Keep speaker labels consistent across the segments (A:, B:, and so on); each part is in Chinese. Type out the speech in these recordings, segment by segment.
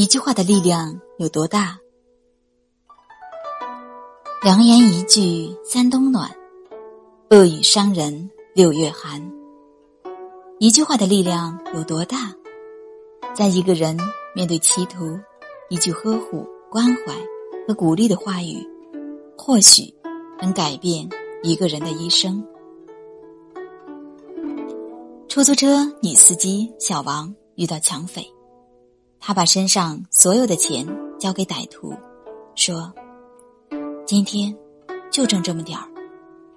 A: 一句话的力量有多大？良言一句三冬暖，恶语伤人六月寒。一句话的力量有多大？在一个人面对歧途，一句呵护、关怀和鼓励的话语，或许能改变一个人的一生。出租车女司机小王遇到抢匪。他把身上所有的钱交给歹徒，说：“今天就挣这么点儿，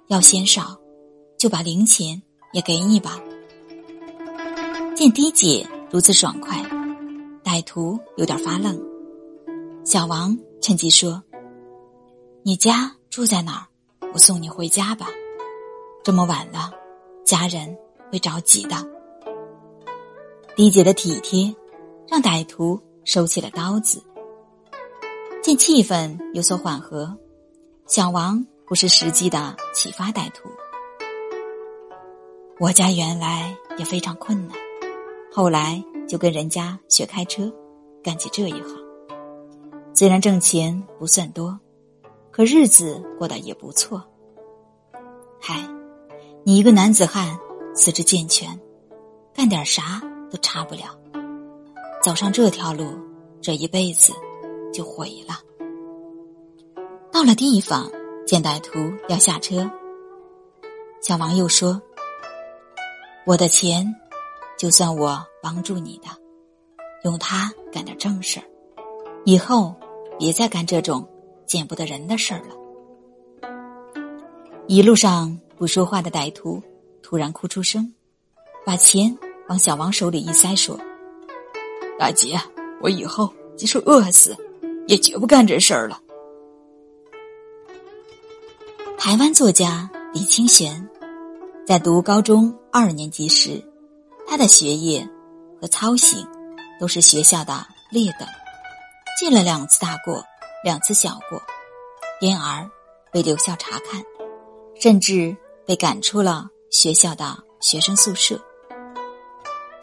A: 要嫌少，就把零钱也给你吧。”见滴姐如此爽快，歹徒有点发愣。小王趁机说：“你家住在哪儿？我送你回家吧。这么晚了，家人会着急的。”滴姐的体贴。让歹徒收起了刀子。见气氛有所缓和，小王不失时机的启发歹徒。我家原来也非常困难，后来就跟人家学开车，干起这一行。虽然挣钱不算多，可日子过得也不错。嗨，你一个男子汉，四肢健全，干点啥都差不了。走上这条路，这一辈子就毁了。到了地方，见歹徒要下车，小王又说：“我的钱，就算我帮助你的，用它干点正事儿，以后别再干这种见不得人的事儿了。”一路上不说话的歹徒突然哭出声，把钱往小王手里一塞，说。大姐，我以后即使饿死，也绝不干这事儿了。台湾作家李清玄在读高中二年级时，他的学业和操行都是学校的劣等，进了两次大过，两次小过，因而被留校查看，甚至被赶出了学校的学生宿舍。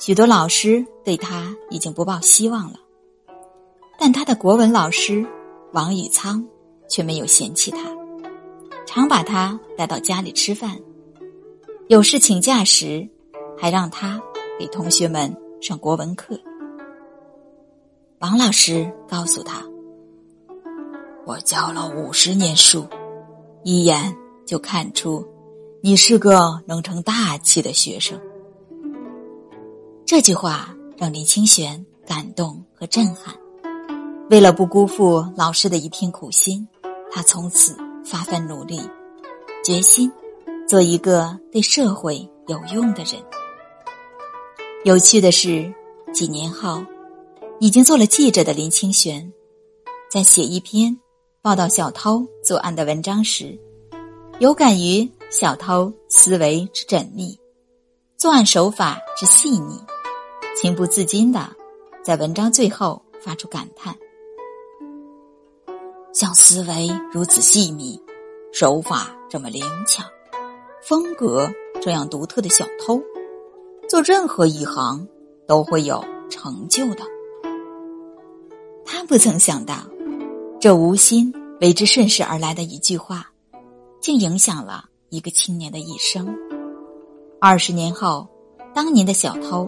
A: 许多老师对他已经不抱希望了，但他的国文老师王宇仓却没有嫌弃他，常把他带到家里吃饭，有事请假时，还让他给同学们上国文课。王老师告诉他：“我教了五十年书，一眼就看出你是个能成大器的学生。”这句话让林清玄感动和震撼。为了不辜负老师的一片苦心，他从此发奋努力，决心做一个对社会有用的人。有趣的是，几年后，已经做了记者的林清玄，在写一篇报道小偷作案的文章时，有感于小偷思维之缜密，作案手法之细腻。情不自禁的，在文章最后发出感叹：“像思维如此细密，手法这么灵巧，风格这样独特的小偷，做任何一行都会有成就的。”他不曾想到，这无心为之顺势而来的一句话，竟影响了一个青年的一生。二十年后，当年的小偷。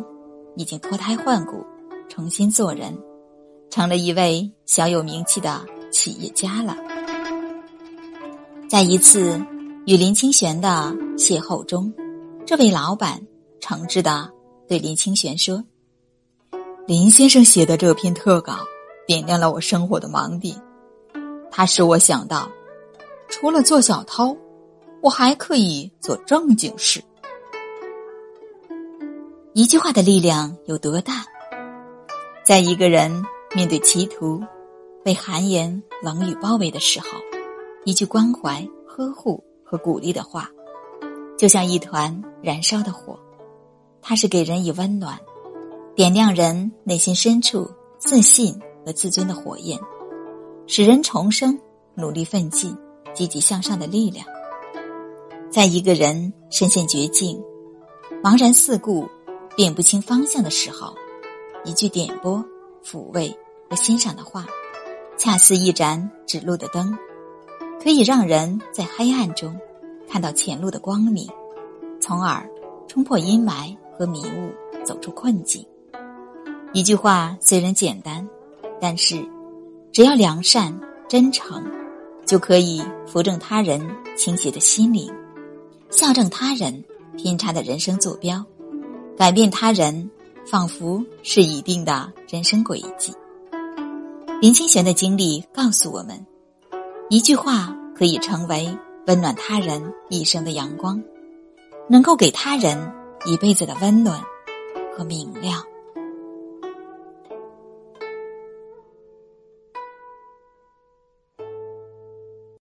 A: 已经脱胎换骨，重新做人，成了一位小有名气的企业家了。在一次与林清玄的邂逅中，这位老板诚挚的对林清玄说：“林先生写的这篇特稿，点亮了我生活的盲点。它使我想到，除了做小偷，我还可以做正经事。”一句话的力量有多大？在一个人面对歧途、被寒言冷语包围的时候，一句关怀、呵护和鼓励的话，就像一团燃烧的火，它是给人以温暖，点亮人内心深处自信和自尊的火焰，使人重生、努力奋进、积极向上的力量。在一个人深陷绝境、茫然四顾。辨不清方向的时候，一句点拨、抚慰和欣赏的话，恰似一盏指路的灯，可以让人在黑暗中看到前路的光明，从而冲破阴霾和迷雾，走出困境。一句话虽然简单，但是只要良善真诚，就可以扶正他人倾斜的心灵，校正他人偏差的人生坐标，改变他人仿佛是一定的人生轨迹。林清玄的经历告诉我们，一句话可以成为温暖他人一生的阳光，能够给他人一辈子的温暖和明亮。